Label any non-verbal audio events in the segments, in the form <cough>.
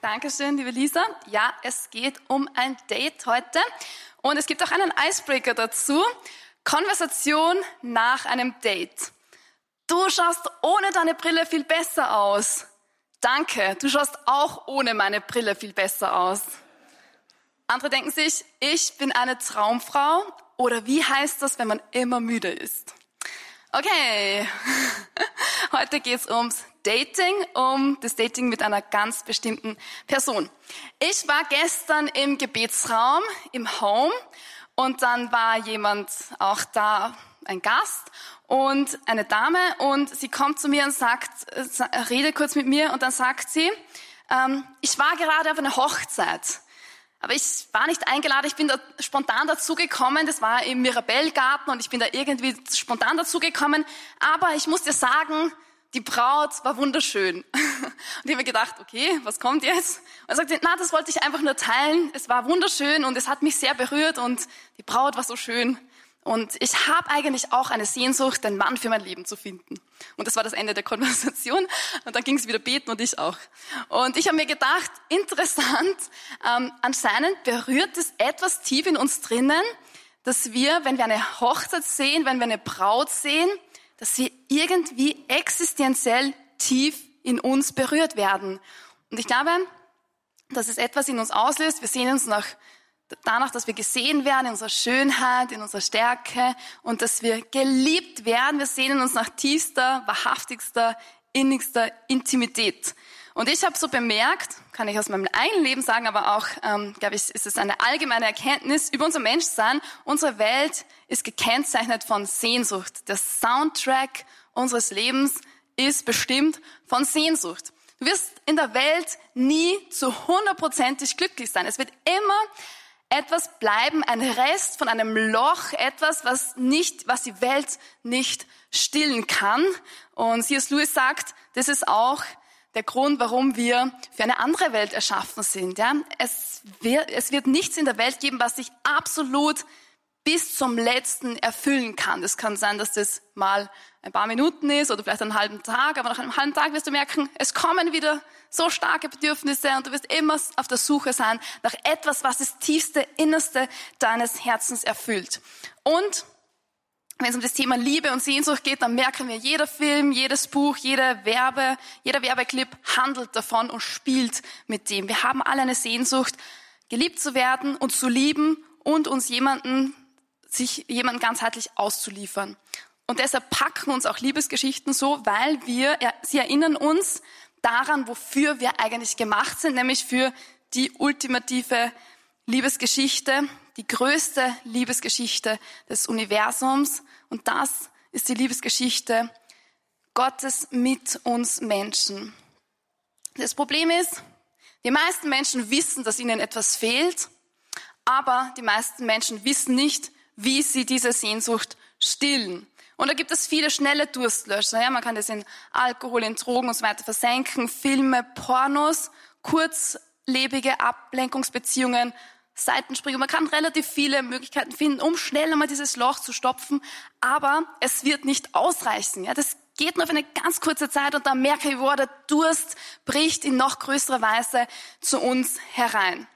Dankeschön, liebe Lisa. Ja, es geht um ein Date heute. Und es gibt auch einen Icebreaker dazu. Konversation nach einem Date. Du schaust ohne deine Brille viel besser aus. Danke, du schaust auch ohne meine Brille viel besser aus. Andere denken sich, ich bin eine Traumfrau. Oder wie heißt das, wenn man immer müde ist? Okay, <laughs> heute geht's ums Dating, um das Dating mit einer ganz bestimmten Person. Ich war gestern im Gebetsraum, im Home, und dann war jemand auch da, ein Gast und eine Dame, und sie kommt zu mir und sagt, redet kurz mit mir, und dann sagt sie, ähm, ich war gerade auf einer Hochzeit. Aber ich war nicht eingeladen, ich bin da spontan dazugekommen. Das war im Mirabellgarten und ich bin da irgendwie spontan dazugekommen. Aber ich muss dir sagen, die Braut war wunderschön. <laughs> Und ich habe mir gedacht, okay, was kommt jetzt? Und er sagte, na, das wollte ich einfach nur teilen. Es war wunderschön und es hat mich sehr berührt und die Braut war so schön. Und ich habe eigentlich auch eine Sehnsucht, den Mann für mein Leben zu finden. Und das war das Ende der Konversation. Und dann ging es wieder beten und ich auch. Und ich habe mir gedacht, interessant, ähm, anscheinend berührt es etwas tief in uns drinnen, dass wir, wenn wir eine Hochzeit sehen, wenn wir eine Braut sehen, dass wir irgendwie existenziell tief in uns berührt werden. Und ich glaube, dass es etwas in uns auslöst. Wir sehen uns nach danach, dass wir gesehen werden in unserer Schönheit, in unserer Stärke und dass wir geliebt werden. Wir sehnen uns nach tiefster, wahrhaftigster, innigster Intimität. Und ich habe so bemerkt, kann ich aus meinem eigenen Leben sagen, aber auch, ähm, glaube ich, ist es eine allgemeine Erkenntnis über unser Menschsein. Unsere Welt ist gekennzeichnet von Sehnsucht. Der Soundtrack unseres Lebens ist bestimmt von Sehnsucht. Du wirst in der Welt nie zu hundertprozentig glücklich sein. Es wird immer etwas bleiben, ein Rest von einem Loch, etwas, was nicht, was die Welt nicht stillen kann. Und C.S. Lewis sagt, das ist auch der Grund, warum wir für eine andere Welt erschaffen sind. Ja? Es, wird, es wird nichts in der Welt geben, was sich absolut bis zum letzten erfüllen kann. Das kann sein, dass das mal ein paar Minuten ist oder vielleicht einen halben Tag, aber nach einem halben Tag wirst du merken, es kommen wieder so starke Bedürfnisse und du wirst immer auf der Suche sein nach etwas, was das tiefste, innerste deines Herzens erfüllt. Und wenn es um das Thema Liebe und Sehnsucht geht, dann merken wir, jeder Film, jedes Buch, jeder Werbe, jeder Werbeclip handelt davon und spielt mit dem. Wir haben alle eine Sehnsucht, geliebt zu werden und zu lieben und uns jemanden sich jemanden ganzheitlich auszuliefern. Und deshalb packen uns auch Liebesgeschichten so, weil wir, sie erinnern uns daran, wofür wir eigentlich gemacht sind, nämlich für die ultimative Liebesgeschichte, die größte Liebesgeschichte des Universums. Und das ist die Liebesgeschichte Gottes mit uns Menschen. Das Problem ist, die meisten Menschen wissen, dass ihnen etwas fehlt, aber die meisten Menschen wissen nicht, wie sie diese Sehnsucht stillen. Und da gibt es viele schnelle Durstlöscher. Ja, man kann das in Alkohol, in Drogen und so weiter versenken, Filme, Pornos, kurzlebige Ablenkungsbeziehungen, Seitensprünge. Man kann relativ viele Möglichkeiten finden, um schnell einmal dieses Loch zu stopfen. Aber es wird nicht ausreichen. Ja, das geht nur für eine ganz kurze Zeit und dann merke ich, wow, der Durst bricht in noch größerer Weise zu uns herein.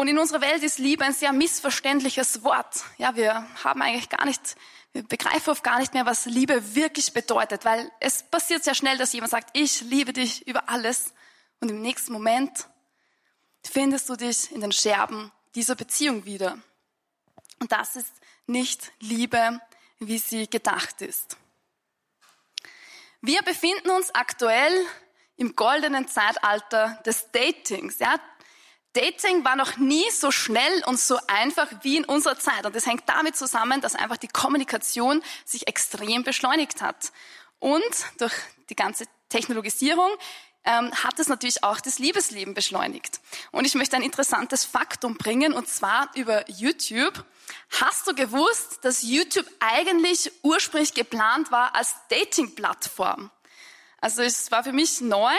Und in unserer Welt ist Liebe ein sehr missverständliches Wort. Ja, wir haben eigentlich gar nicht, wir begreifen oft gar nicht mehr, was Liebe wirklich bedeutet, weil es passiert sehr schnell, dass jemand sagt, ich liebe dich über alles. Und im nächsten Moment findest du dich in den Scherben dieser Beziehung wieder. Und das ist nicht Liebe, wie sie gedacht ist. Wir befinden uns aktuell im goldenen Zeitalter des Datings. Ja, Dating war noch nie so schnell und so einfach wie in unserer Zeit. Und das hängt damit zusammen, dass einfach die Kommunikation sich extrem beschleunigt hat. Und durch die ganze Technologisierung ähm, hat es natürlich auch das Liebesleben beschleunigt. Und ich möchte ein interessantes Faktum bringen, und zwar über YouTube. Hast du gewusst, dass YouTube eigentlich ursprünglich geplant war als Dating-Plattform? Also es war für mich neu.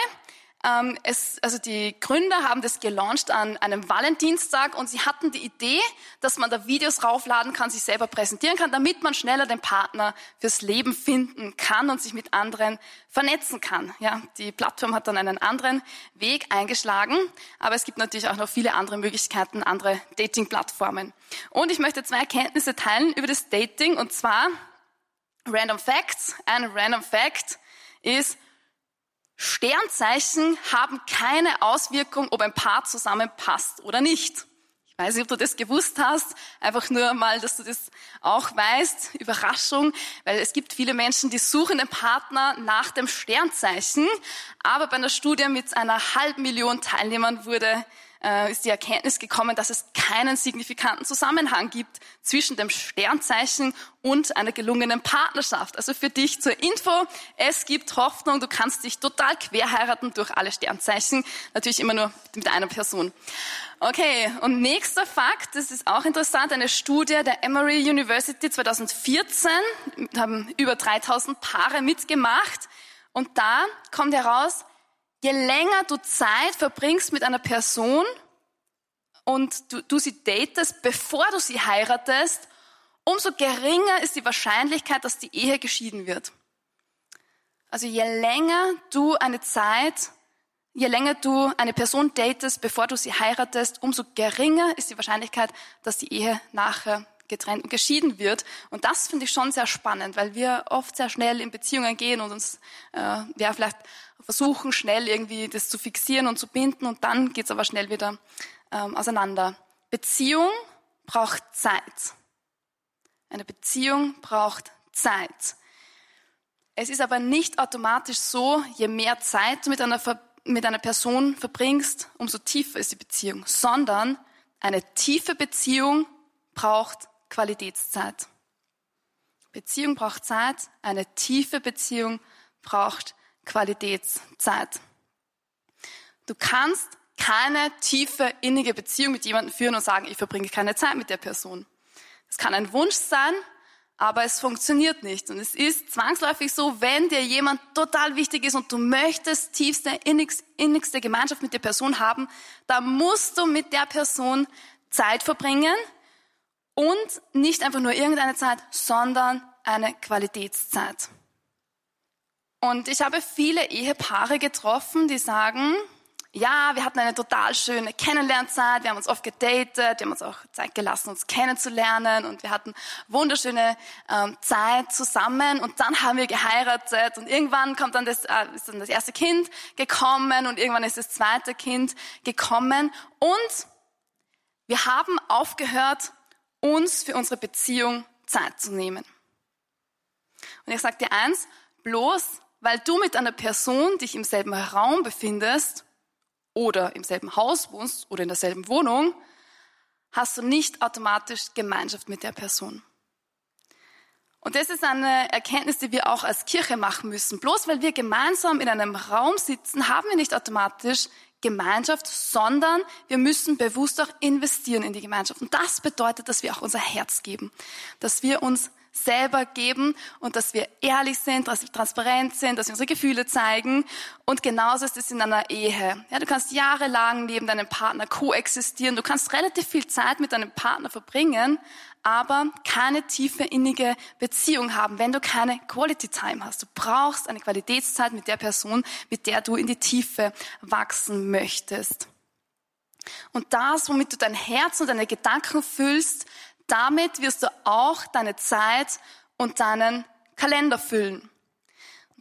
Ähm, es, also die Gründer haben das gelauncht an einem Valentinstag und sie hatten die Idee, dass man da Videos raufladen kann, sich selber präsentieren kann, damit man schneller den Partner fürs Leben finden kann und sich mit anderen vernetzen kann. Ja, die Plattform hat dann einen anderen Weg eingeschlagen, aber es gibt natürlich auch noch viele andere Möglichkeiten, andere Dating-Plattformen. Und ich möchte zwei Erkenntnisse teilen über das Dating und zwar Random Facts. Ein Random Fact ist, Sternzeichen haben keine Auswirkung, ob ein Paar zusammenpasst oder nicht. Ich weiß nicht, ob du das gewusst hast. Einfach nur mal, dass du das auch weißt. Überraschung, weil es gibt viele Menschen, die suchen den Partner nach dem Sternzeichen. Aber bei einer Studie mit einer halben Million Teilnehmern wurde äh, ist die Erkenntnis gekommen, dass es keinen signifikanten Zusammenhang gibt zwischen dem Sternzeichen und einer gelungenen Partnerschaft. Also für dich zur Info, es gibt Hoffnung, du kannst dich total quer heiraten durch alle Sternzeichen, natürlich immer nur mit einer Person. Okay, und nächster Fakt, das ist auch interessant, eine Studie der Emory University 2014, haben über 3000 Paare mitgemacht und da kommt heraus, je länger du Zeit verbringst mit einer Person und du, du sie datest, bevor du sie heiratest, umso geringer ist die Wahrscheinlichkeit, dass die Ehe geschieden wird. Also je länger du eine Zeit, je länger du eine Person datest, bevor du sie heiratest, umso geringer ist die Wahrscheinlichkeit, dass die Ehe nachher getrennt und geschieden wird. Und das finde ich schon sehr spannend, weil wir oft sehr schnell in Beziehungen gehen und uns äh, ja vielleicht versuchen, schnell irgendwie das zu fixieren und zu binden und dann geht's aber schnell wieder ähm, auseinander. Beziehung braucht Zeit. Eine Beziehung braucht Zeit. Es ist aber nicht automatisch so, je mehr Zeit du mit einer, mit einer Person verbringst, umso tiefer ist die Beziehung, sondern eine tiefe Beziehung braucht Qualitätszeit. Beziehung braucht Zeit, eine tiefe Beziehung braucht Qualitätszeit. Du kannst keine tiefe, innige Beziehung mit jemandem führen und sagen, ich verbringe keine Zeit mit der Person. Es kann ein Wunsch sein, aber es funktioniert nicht. Und es ist zwangsläufig so, wenn dir jemand total wichtig ist und du möchtest tiefste, innigste Gemeinschaft mit der Person haben, da musst du mit der Person Zeit verbringen und nicht einfach nur irgendeine Zeit, sondern eine Qualitätszeit. Und ich habe viele Ehepaare getroffen, die sagen, ja, wir hatten eine total schöne Kennenlernzeit, wir haben uns oft gedatet, wir haben uns auch Zeit gelassen, uns kennenzulernen und wir hatten wunderschöne ähm, Zeit zusammen und dann haben wir geheiratet und irgendwann kommt dann das, äh, ist dann das erste Kind gekommen und irgendwann ist das zweite Kind gekommen und wir haben aufgehört, uns für unsere Beziehung Zeit zu nehmen. Und ich sage dir eins, bloß weil du mit einer Person dich im selben Raum befindest oder im selben Haus wohnst oder in derselben Wohnung, hast du nicht automatisch Gemeinschaft mit der Person. Und das ist eine Erkenntnis, die wir auch als Kirche machen müssen. Bloß weil wir gemeinsam in einem Raum sitzen, haben wir nicht automatisch Gemeinschaft, sondern wir müssen bewusst auch investieren in die Gemeinschaft. Und das bedeutet, dass wir auch unser Herz geben, dass wir uns selber geben und dass wir ehrlich sind, dass wir transparent sind, dass wir unsere Gefühle zeigen. Und genauso ist es in einer Ehe. Ja, du kannst jahrelang neben deinem Partner koexistieren, du kannst relativ viel Zeit mit deinem Partner verbringen, aber keine tiefe innige Beziehung haben, wenn du keine Quality Time hast. Du brauchst eine Qualitätszeit mit der Person, mit der du in die Tiefe wachsen möchtest. Und das, womit du dein Herz und deine Gedanken füllst, damit wirst du auch deine Zeit und deinen Kalender füllen.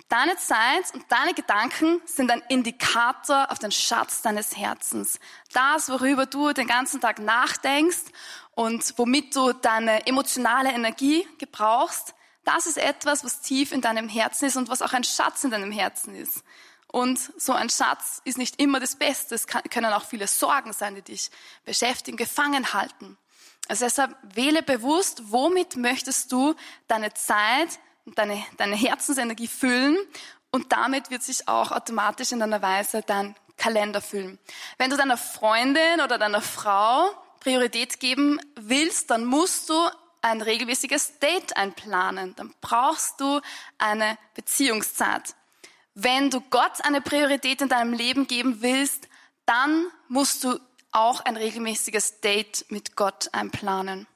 Deine Zeit und deine Gedanken sind ein Indikator auf den Schatz deines Herzens. Das, worüber du den ganzen Tag nachdenkst und womit du deine emotionale Energie gebrauchst, das ist etwas, was tief in deinem Herzen ist und was auch ein Schatz in deinem Herzen ist. Und so ein Schatz ist nicht immer das Beste. Es können auch viele Sorgen sein, die dich beschäftigen, gefangen halten. Also deshalb wähle bewusst, womit möchtest du deine Zeit und deine, deine Herzensenergie füllen und damit wird sich auch automatisch in einer Weise dein Kalender füllen. Wenn du deiner Freundin oder deiner Frau Priorität geben willst, dann musst du ein regelmäßiges Date einplanen. Dann brauchst du eine Beziehungszeit. wenn du Gott eine Priorität in deinem Leben geben willst, dann musst du auch ein regelmäßiges Date mit Gott einplanen.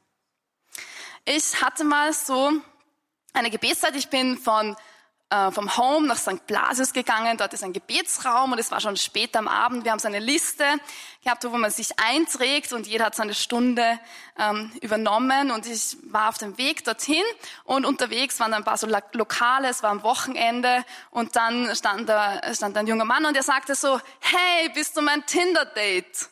Ich hatte mal so eine Gebetszeit. Ich bin von äh, vom Home nach St. Blasius gegangen. Dort ist ein Gebetsraum und es war schon später am Abend. Wir haben so eine Liste gehabt, wo man sich einträgt und jeder hat so eine Stunde ähm, übernommen und ich war auf dem Weg dorthin und unterwegs waren ein paar so Lokale, es war am Wochenende und dann stand da stand ein junger Mann und er sagte so, hey, bist du mein Tinder-Date?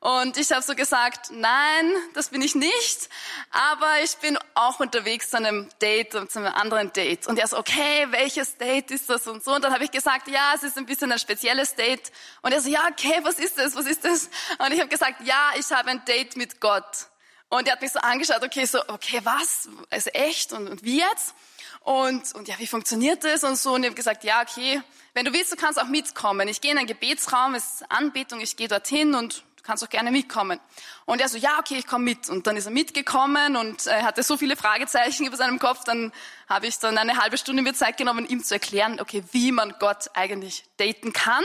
Und ich habe so gesagt, nein, das bin ich nicht, aber ich bin auch unterwegs zu einem Date, zu einem anderen Date. Und er so, okay, welches Date ist das und so. Und dann habe ich gesagt, ja, es ist ein bisschen ein spezielles Date. Und er so, ja, okay, was ist das, was ist das? Und ich habe gesagt, ja, ich habe ein Date mit Gott. Und er hat mich so angeschaut, okay, so, okay, was? Also echt? Und, und wie jetzt? Und, und ja, wie funktioniert das? Und so. Und ich habe gesagt, ja, okay, wenn du willst, du kannst auch mitkommen. Ich gehe in einen Gebetsraum, es ist Anbetung, ich gehe dorthin und kannst auch gerne mitkommen. Und er so, ja, okay, ich komme mit. Und dann ist er mitgekommen und er hatte so viele Fragezeichen <laughs> über seinem Kopf. Dann habe ich dann eine halbe Stunde mir Zeit genommen, ihm zu erklären, okay, wie man Gott eigentlich daten kann.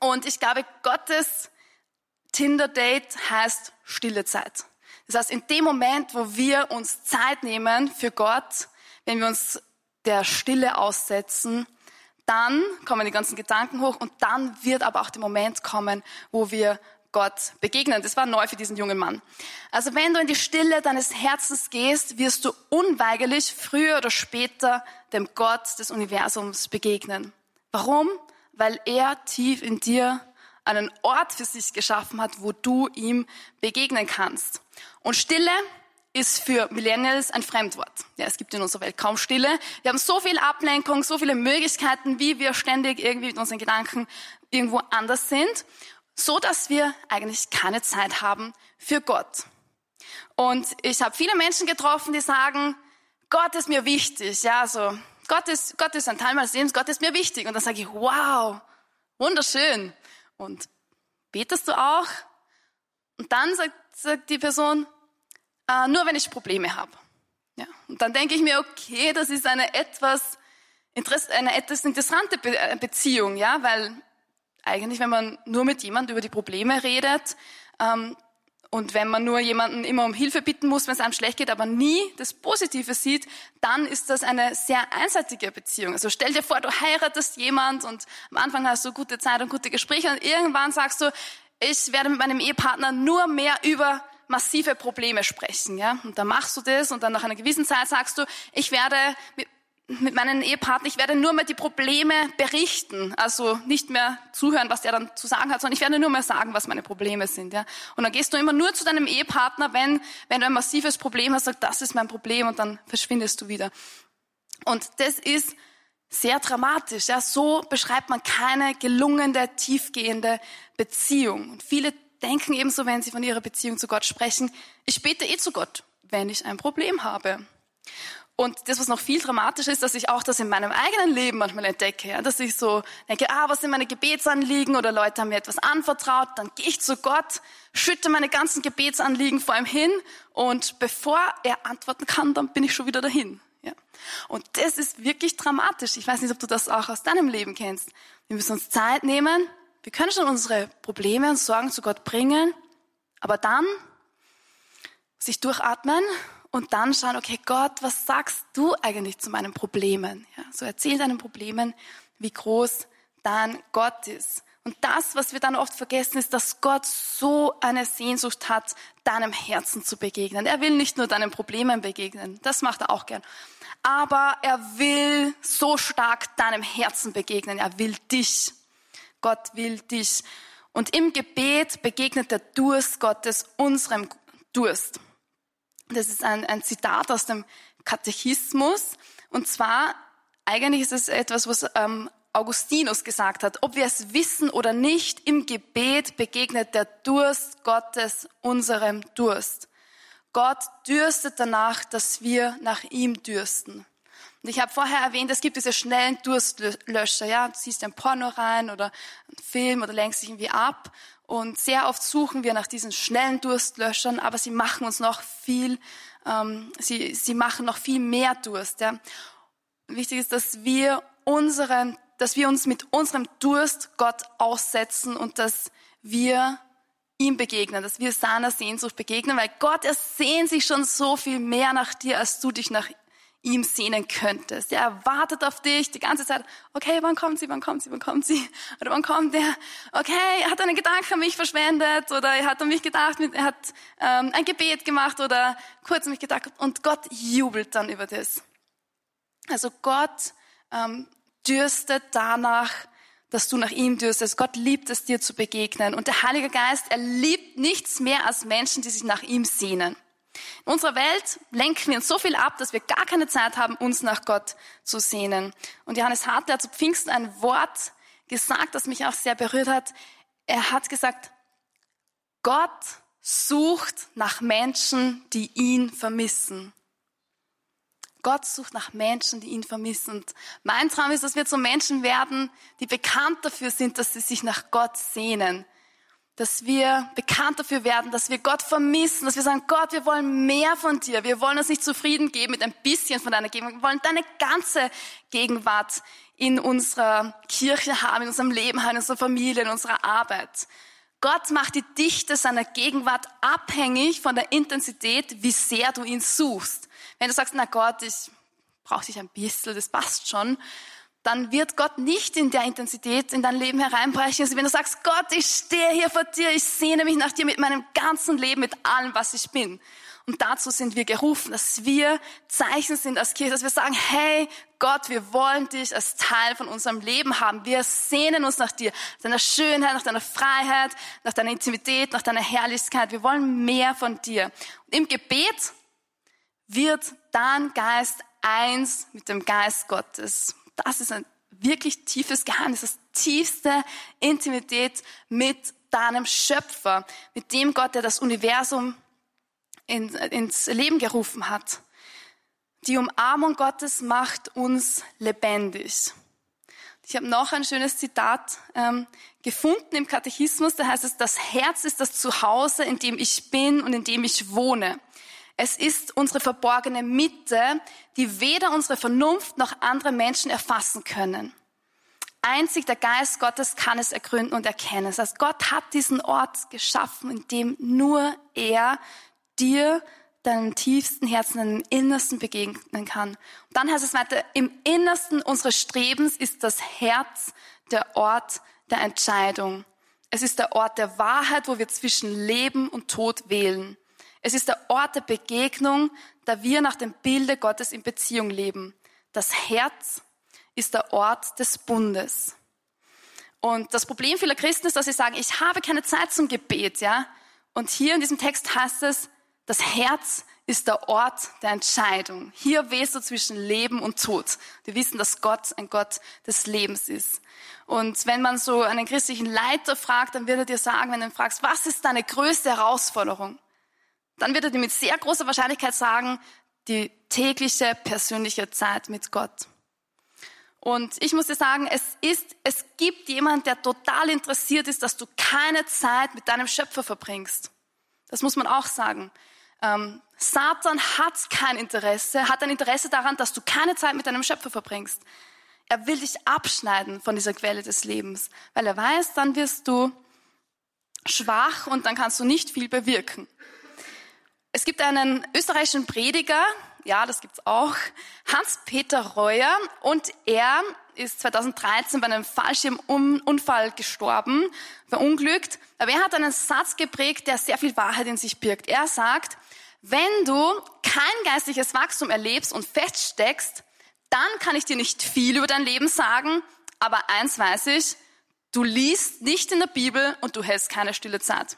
Und ich glaube, Gottes Tinder-Date heißt stille Zeit. Das heißt, in dem Moment, wo wir uns Zeit nehmen für Gott, wenn wir uns der Stille aussetzen, dann kommen die ganzen Gedanken hoch und dann wird aber auch der Moment kommen, wo wir Gott begegnen. Das war neu für diesen jungen Mann. Also wenn du in die Stille deines Herzens gehst, wirst du unweigerlich früher oder später dem Gott des Universums begegnen. Warum? Weil er tief in dir einen Ort für sich geschaffen hat, wo du ihm begegnen kannst. Und Stille ist für Millennials ein Fremdwort. Ja, es gibt in unserer Welt kaum Stille. Wir haben so viel Ablenkung, so viele Möglichkeiten, wie wir ständig irgendwie mit unseren Gedanken irgendwo anders sind so dass wir eigentlich keine Zeit haben für Gott. Und ich habe viele Menschen getroffen, die sagen, Gott ist mir wichtig. Ja, also Gott ist, Gott ist ein Teil meines Lebens, Gott ist mir wichtig. Und dann sage ich, wow, wunderschön. Und betest du auch? Und dann sagt, sagt die Person, äh, nur wenn ich Probleme habe. Ja. Und dann denke ich mir, okay, das ist eine etwas, eine etwas interessante Beziehung, ja, weil eigentlich, wenn man nur mit jemandem über die Probleme redet ähm, und wenn man nur jemanden immer um Hilfe bitten muss, wenn es einem schlecht geht, aber nie das Positive sieht, dann ist das eine sehr einseitige Beziehung. Also stell dir vor, du heiratest jemand und am Anfang hast du gute Zeit und gute Gespräche und irgendwann sagst du, ich werde mit meinem Ehepartner nur mehr über massive Probleme sprechen, ja. Und dann machst du das und dann nach einer gewissen Zeit sagst du, ich werde mit mit meinem Ehepartner, ich werde nur mehr die Probleme berichten, also nicht mehr zuhören, was er dann zu sagen hat, sondern ich werde nur mehr sagen, was meine Probleme sind. Ja? Und dann gehst du immer nur zu deinem Ehepartner, wenn, wenn du ein massives Problem hast, sagst, das ist mein Problem und dann verschwindest du wieder. Und das ist sehr dramatisch. Ja? So beschreibt man keine gelungene, tiefgehende Beziehung. Und viele denken ebenso, wenn sie von ihrer Beziehung zu Gott sprechen, ich bete eh zu Gott, wenn ich ein Problem habe. Und das, was noch viel dramatischer ist, dass ich auch das in meinem eigenen Leben manchmal entdecke, ja, dass ich so denke, ah, was sind meine Gebetsanliegen oder Leute haben mir etwas anvertraut, dann gehe ich zu Gott, schütte meine ganzen Gebetsanliegen vor ihm hin und bevor er antworten kann, dann bin ich schon wieder dahin. Ja. Und das ist wirklich dramatisch. Ich weiß nicht, ob du das auch aus deinem Leben kennst. Wir müssen uns Zeit nehmen, wir können schon unsere Probleme und Sorgen zu Gott bringen, aber dann sich durchatmen und dann schauen, okay, Gott, was sagst du eigentlich zu meinen Problemen? Ja, so erzähl deinen Problemen, wie groß dein Gott ist. Und das, was wir dann oft vergessen, ist, dass Gott so eine Sehnsucht hat, deinem Herzen zu begegnen. Er will nicht nur deinen Problemen begegnen, das macht er auch gern. Aber er will so stark deinem Herzen begegnen. Er will dich. Gott will dich. Und im Gebet begegnet der Durst Gottes unserem Durst. Das ist ein, ein Zitat aus dem Katechismus. Und zwar, eigentlich ist es etwas, was ähm, Augustinus gesagt hat. Ob wir es wissen oder nicht, im Gebet begegnet der Durst Gottes unserem Durst. Gott dürstet danach, dass wir nach ihm dürsten. Und ich habe vorher erwähnt, es gibt diese schnellen Durstlöscher. Ja, du siehst ein Porno rein oder einen Film oder lenkst dich irgendwie ab. Und sehr oft suchen wir nach diesen schnellen Durstlöschern, aber sie machen uns noch viel, ähm, sie, sie machen noch viel mehr Durst. Ja. Wichtig ist, dass wir unseren dass wir uns mit unserem Durst Gott aussetzen und dass wir ihm begegnen, dass wir seiner Sehnsucht begegnen, weil Gott, er sehnt sich schon so viel mehr nach dir, als du dich nach ihm sehnen könntest. Er wartet auf dich die ganze Zeit. Okay, wann kommt sie, wann kommt sie, wann kommt sie? Oder wann kommt der? Okay, er hat einen Gedanken an mich verschwendet oder er hat an mich gedacht, er hat ähm, ein Gebet gemacht oder kurz an mich gedacht und Gott jubelt dann über das. Also Gott ähm, dürstet danach, dass du nach ihm dürstest. Gott liebt es, dir zu begegnen. Und der Heilige Geist, er liebt nichts mehr als Menschen, die sich nach ihm sehnen. Unserer Welt lenken wir uns so viel ab, dass wir gar keine Zeit haben, uns nach Gott zu sehnen. Und Johannes Hartler hat zu Pfingsten ein Wort gesagt, das mich auch sehr berührt hat. Er hat gesagt, Gott sucht nach Menschen, die ihn vermissen. Gott sucht nach Menschen, die ihn vermissen. Und mein Traum ist, dass wir zu Menschen werden, die bekannt dafür sind, dass sie sich nach Gott sehnen. Dass wir bekannt dafür werden, dass wir Gott vermissen, dass wir sagen, Gott, wir wollen mehr von dir. Wir wollen uns nicht zufrieden geben mit ein bisschen von deiner Gegenwart. Wir wollen deine ganze Gegenwart in unserer Kirche haben, in unserem Leben haben, in unserer Familie, in unserer Arbeit. Gott macht die Dichte seiner Gegenwart abhängig von der Intensität, wie sehr du ihn suchst. Wenn du sagst, na Gott, ich brauche dich ein bisschen, das passt schon, dann wird Gott nicht in der Intensität in dein Leben hereinbrechen. Also wenn du sagst, Gott, ich stehe hier vor dir, ich sehne mich nach dir mit meinem ganzen Leben, mit allem, was ich bin. Und dazu sind wir gerufen, dass wir Zeichen sind als Kirche, dass wir sagen, hey Gott, wir wollen dich als Teil von unserem Leben haben. Wir sehnen uns nach dir, nach deiner Schönheit, nach deiner Freiheit, nach deiner Intimität, nach deiner Herrlichkeit. Wir wollen mehr von dir. Und im Gebet wird dein Geist eins mit dem Geist Gottes. Das ist ein wirklich tiefes Geheimnis, das tiefste Intimität mit deinem Schöpfer, mit dem Gott, der das Universum in, ins Leben gerufen hat. Die Umarmung Gottes macht uns lebendig. Ich habe noch ein schönes Zitat ähm, gefunden im Katechismus, da heißt es, das Herz ist das Zuhause, in dem ich bin und in dem ich wohne. Es ist unsere verborgene Mitte, die weder unsere Vernunft noch andere Menschen erfassen können. Einzig der Geist Gottes kann es ergründen und erkennen. Das heißt, Gott hat diesen Ort geschaffen, in dem nur er dir, deinem tiefsten Herzen, deinem Innersten begegnen kann. Und dann heißt es weiter, im Innersten unseres Strebens ist das Herz der Ort der Entscheidung. Es ist der Ort der Wahrheit, wo wir zwischen Leben und Tod wählen. Es ist der Ort der Begegnung, da wir nach dem Bilde Gottes in Beziehung leben. Das Herz ist der Ort des Bundes. Und das Problem vieler Christen ist, dass sie sagen, ich habe keine Zeit zum Gebet, ja. Und hier in diesem Text heißt es, das Herz ist der Ort der Entscheidung. Hier wählst du zwischen Leben und Tod. Wir wissen, dass Gott ein Gott des Lebens ist. Und wenn man so einen christlichen Leiter fragt, dann wird er dir sagen, wenn du ihn fragst, was ist deine größte Herausforderung? Dann wird er dir mit sehr großer Wahrscheinlichkeit sagen, die tägliche persönliche Zeit mit Gott. Und ich muss dir sagen, es ist, es gibt jemand, der total interessiert ist, dass du keine Zeit mit deinem Schöpfer verbringst. Das muss man auch sagen. Ähm, Satan hat kein Interesse, hat ein Interesse daran, dass du keine Zeit mit deinem Schöpfer verbringst. Er will dich abschneiden von dieser Quelle des Lebens, weil er weiß, dann wirst du schwach und dann kannst du nicht viel bewirken. Es gibt einen österreichischen Prediger, ja, das gibt's auch, Hans-Peter Reuer, und er ist 2013 bei einem Fallschirmunfall gestorben, verunglückt. Aber er hat einen Satz geprägt, der sehr viel Wahrheit in sich birgt. Er sagt, wenn du kein geistliches Wachstum erlebst und feststeckst, dann kann ich dir nicht viel über dein Leben sagen, aber eins weiß ich, du liest nicht in der Bibel und du hältst keine stille Zeit.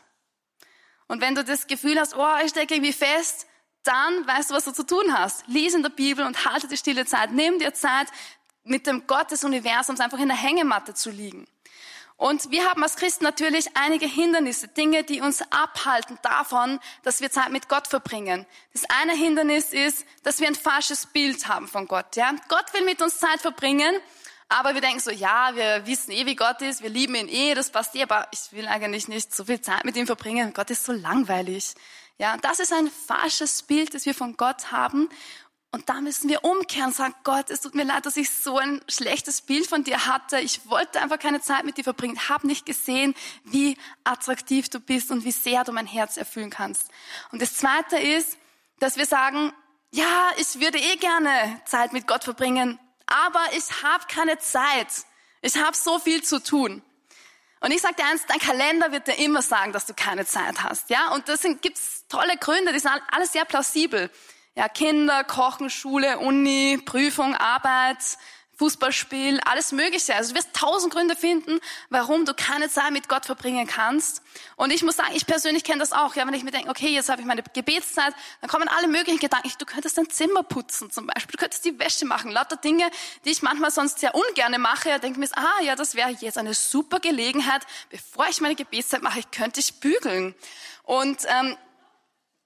Und wenn du das Gefühl hast, oh, ich stecke irgendwie fest, dann weißt du, was du zu tun hast. Lies in der Bibel und halte die stille Zeit. Nimm dir Zeit, mit dem Gott des Universums einfach in der Hängematte zu liegen. Und wir haben als Christen natürlich einige Hindernisse, Dinge, die uns abhalten davon, dass wir Zeit mit Gott verbringen. Das eine Hindernis ist, dass wir ein falsches Bild haben von Gott. Ja? Gott will mit uns Zeit verbringen, aber wir denken so, ja, wir wissen eh, wie Gott ist, wir lieben ihn eh, das passt eh, aber ich will eigentlich nicht so viel Zeit mit ihm verbringen. Gott ist so langweilig. Ja, das ist ein falsches Bild, das wir von Gott haben. Und da müssen wir umkehren und sagen, Gott, es tut mir leid, dass ich so ein schlechtes Bild von dir hatte. Ich wollte einfach keine Zeit mit dir verbringen, habe nicht gesehen, wie attraktiv du bist und wie sehr du mein Herz erfüllen kannst. Und das Zweite ist, dass wir sagen, ja, ich würde eh gerne Zeit mit Gott verbringen, aber ich habe keine Zeit. Ich habe so viel zu tun. Und ich sage dir eins, dein Kalender wird dir immer sagen, dass du keine Zeit hast. Ja, und das gibt es tolle Gründe, die sind alles sehr plausibel. Ja, Kinder, Kochen, Schule, Uni, Prüfung, Arbeit, Fußballspiel, alles Mögliche. Also du wirst tausend Gründe finden, warum du keine Zeit mit Gott verbringen kannst. Und ich muss sagen, ich persönlich kenne das auch. Ja, wenn ich mir denke, okay, jetzt habe ich meine Gebetszeit, dann kommen alle möglichen Gedanken. Du könntest dein Zimmer putzen zum Beispiel, du könntest die Wäsche machen. Lauter Dinge, die ich manchmal sonst sehr ungerne mache. Ja, denke mir, ah, ja, das wäre jetzt eine super Gelegenheit, bevor ich meine Gebetszeit mache, ich könnte ich bügeln. Und ähm,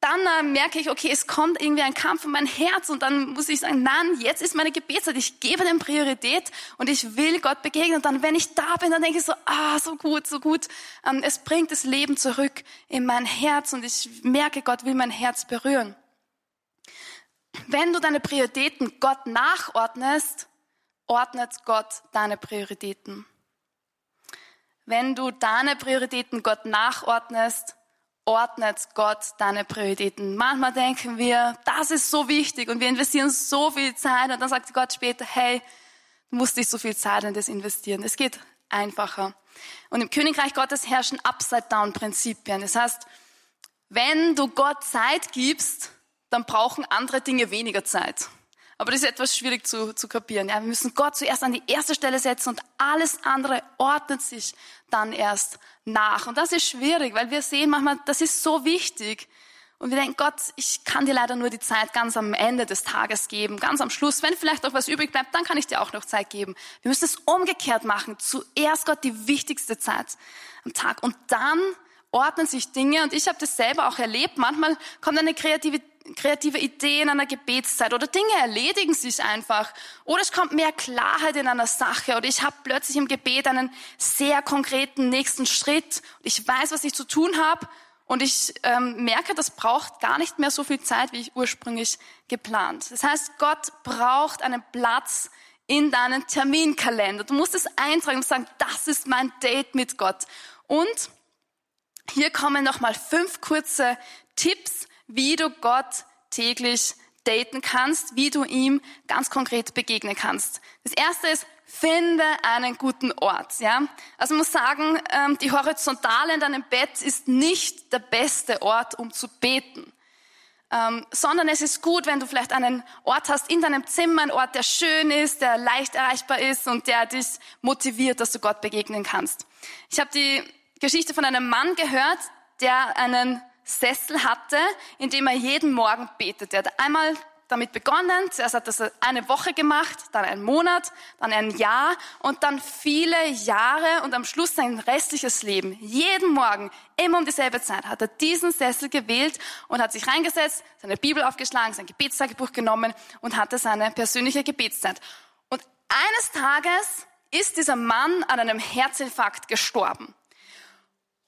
dann äh, merke ich, okay, es kommt irgendwie ein Kampf in mein Herz und dann muss ich sagen, nein, jetzt ist meine Gebetszeit, ich gebe dem Priorität und ich will Gott begegnen. Und dann, wenn ich da bin, dann denke ich so, ah, so gut, so gut. Ähm, es bringt das Leben zurück in mein Herz und ich merke, Gott will mein Herz berühren. Wenn du deine Prioritäten Gott nachordnest, ordnet Gott deine Prioritäten. Wenn du deine Prioritäten Gott nachordnest, ordnet Gott deine Prioritäten. Manchmal denken wir, das ist so wichtig und wir investieren so viel Zeit und dann sagt Gott später, hey, du musst nicht so viel Zeit in das investieren. Es geht einfacher. Und im Königreich Gottes herrschen Upside-Down-Prinzipien. Das heißt, wenn du Gott Zeit gibst, dann brauchen andere Dinge weniger Zeit. Aber das ist etwas schwierig zu, zu kapieren. Ja, wir müssen Gott zuerst an die erste Stelle setzen und alles andere ordnet sich dann erst nach. Und das ist schwierig, weil wir sehen manchmal, das ist so wichtig. Und wir denken, Gott, ich kann dir leider nur die Zeit ganz am Ende des Tages geben, ganz am Schluss. Wenn vielleicht noch was übrig bleibt, dann kann ich dir auch noch Zeit geben. Wir müssen es umgekehrt machen. Zuerst Gott die wichtigste Zeit am Tag. Und dann ordnen sich Dinge. Und ich habe das selber auch erlebt. Manchmal kommt eine kreative kreative Ideen einer Gebetszeit oder Dinge erledigen sich einfach oder es kommt mehr Klarheit in einer Sache oder ich habe plötzlich im Gebet einen sehr konkreten nächsten Schritt und ich weiß, was ich zu tun habe und ich ähm, merke, das braucht gar nicht mehr so viel Zeit, wie ich ursprünglich geplant. Das heißt, Gott braucht einen Platz in deinen Terminkalender. Du musst es eintragen und sagen, das ist mein Date mit Gott. Und hier kommen nochmal fünf kurze Tipps, wie du Gott täglich daten kannst, wie du ihm ganz konkret begegnen kannst. Das erste ist, finde einen guten Ort. Ja? Also man muss sagen, ähm, die Horizontale in deinem Bett ist nicht der beste Ort, um zu beten. Ähm, sondern es ist gut, wenn du vielleicht einen Ort hast in deinem Zimmer, einen Ort, der schön ist, der leicht erreichbar ist und der dich motiviert, dass du Gott begegnen kannst. Ich habe die Geschichte von einem Mann gehört, der einen Sessel hatte, in dem er jeden Morgen betete. Er hat einmal damit begonnen, zuerst hat das eine Woche gemacht, dann einen Monat, dann ein Jahr und dann viele Jahre und am Schluss sein restliches Leben. Jeden Morgen, immer um dieselbe Zeit, hat er diesen Sessel gewählt und hat sich reingesetzt, seine Bibel aufgeschlagen, sein Gebetstagebuch genommen und hatte seine persönliche Gebetszeit. Und eines Tages ist dieser Mann an einem Herzinfarkt gestorben.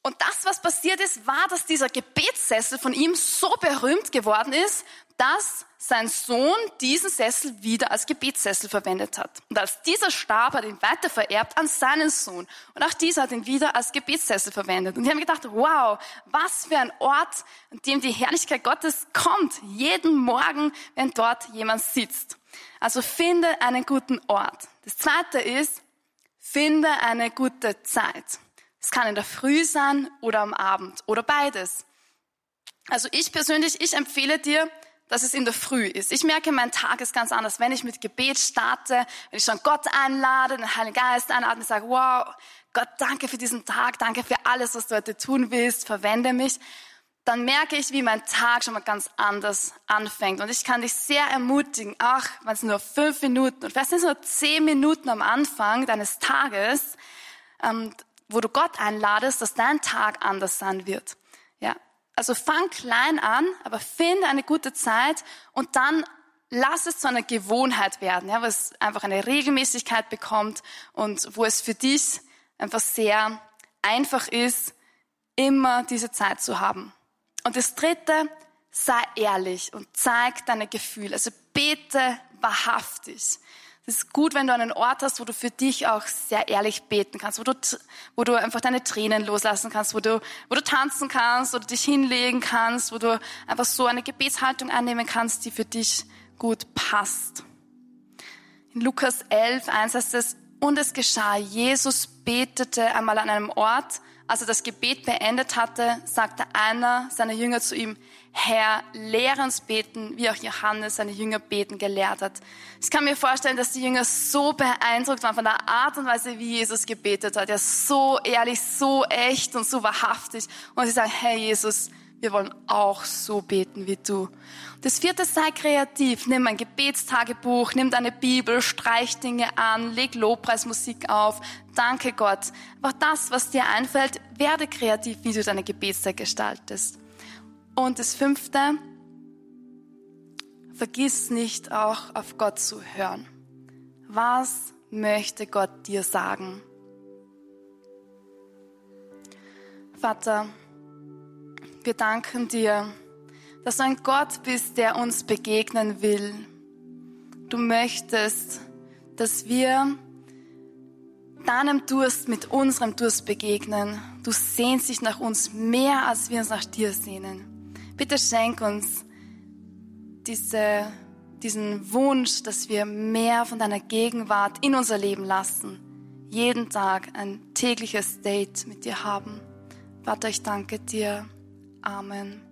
Und das, was passiert ist, war, dass dieser Gebetssessel von ihm so berühmt geworden ist, dass sein Sohn diesen Sessel wieder als Gebetssessel verwendet hat. Und als dieser starb, hat ihn weiter vererbt an seinen Sohn. Und auch dieser hat ihn wieder als Gebetssessel verwendet. Und die haben gedacht, wow, was für ein Ort, an dem die Herrlichkeit Gottes kommt. Jeden Morgen, wenn dort jemand sitzt. Also finde einen guten Ort. Das zweite ist, finde eine gute Zeit. Es kann in der Früh sein oder am Abend oder beides. Also ich persönlich, ich empfehle dir, dass es in der Früh ist. Ich merke, mein Tag ist ganz anders, wenn ich mit Gebet starte, wenn ich schon Gott einlade, den Heiligen Geist einlade und sage, wow, Gott, danke für diesen Tag, danke für alles, was du heute tun willst, verwende mich, dann merke ich, wie mein Tag schon mal ganz anders anfängt. Und ich kann dich sehr ermutigen, ach, wenn es nur fünf Minuten und vielleicht sind es nur zehn Minuten am Anfang deines Tages, ähm, wo du Gott einladest, dass dein Tag anders sein wird. Ja. Also fang klein an, aber finde eine gute Zeit und dann lass es zu einer Gewohnheit werden, ja, wo es einfach eine Regelmäßigkeit bekommt und wo es für dich einfach sehr einfach ist, immer diese Zeit zu haben. Und das dritte, sei ehrlich und zeig deine Gefühle. Also bete wahrhaftig. Es ist gut, wenn du einen Ort hast, wo du für dich auch sehr ehrlich beten kannst, wo du, wo du einfach deine Tränen loslassen kannst, wo du, wo du tanzen kannst oder dich hinlegen kannst, wo du einfach so eine Gebetshaltung annehmen kannst, die für dich gut passt. In Lukas 11, 1 heißt es, und es geschah, Jesus betete einmal an einem Ort, als er das Gebet beendet hatte, sagte einer seiner Jünger zu ihm, Herr, lehre uns beten, wie auch Johannes seine Jünger beten gelehrt hat. Ich kann mir vorstellen, dass die Jünger so beeindruckt waren von der Art und Weise, wie Jesus gebetet hat. Ist so ehrlich, so echt und so wahrhaftig. Und sie sagen, Herr Jesus, wir wollen auch so beten wie du. Das vierte, sei kreativ. Nimm ein Gebetstagebuch, nimm deine Bibel, streich Dinge an, leg Lobpreismusik auf. Danke Gott. Aber das, was dir einfällt, werde kreativ, wie du deine Gebetszeit gestaltest. Und das fünfte, vergiss nicht auch auf Gott zu hören. Was möchte Gott dir sagen? Vater, wir danken dir, dass du ein Gott bist, der uns begegnen will. Du möchtest, dass wir deinem Durst mit unserem Durst begegnen. Du sehnst dich nach uns mehr, als wir uns nach dir sehnen. Bitte schenk uns diese, diesen Wunsch, dass wir mehr von deiner Gegenwart in unser Leben lassen. Jeden Tag ein tägliches Date mit dir haben. Vater, ich danke dir. Amen.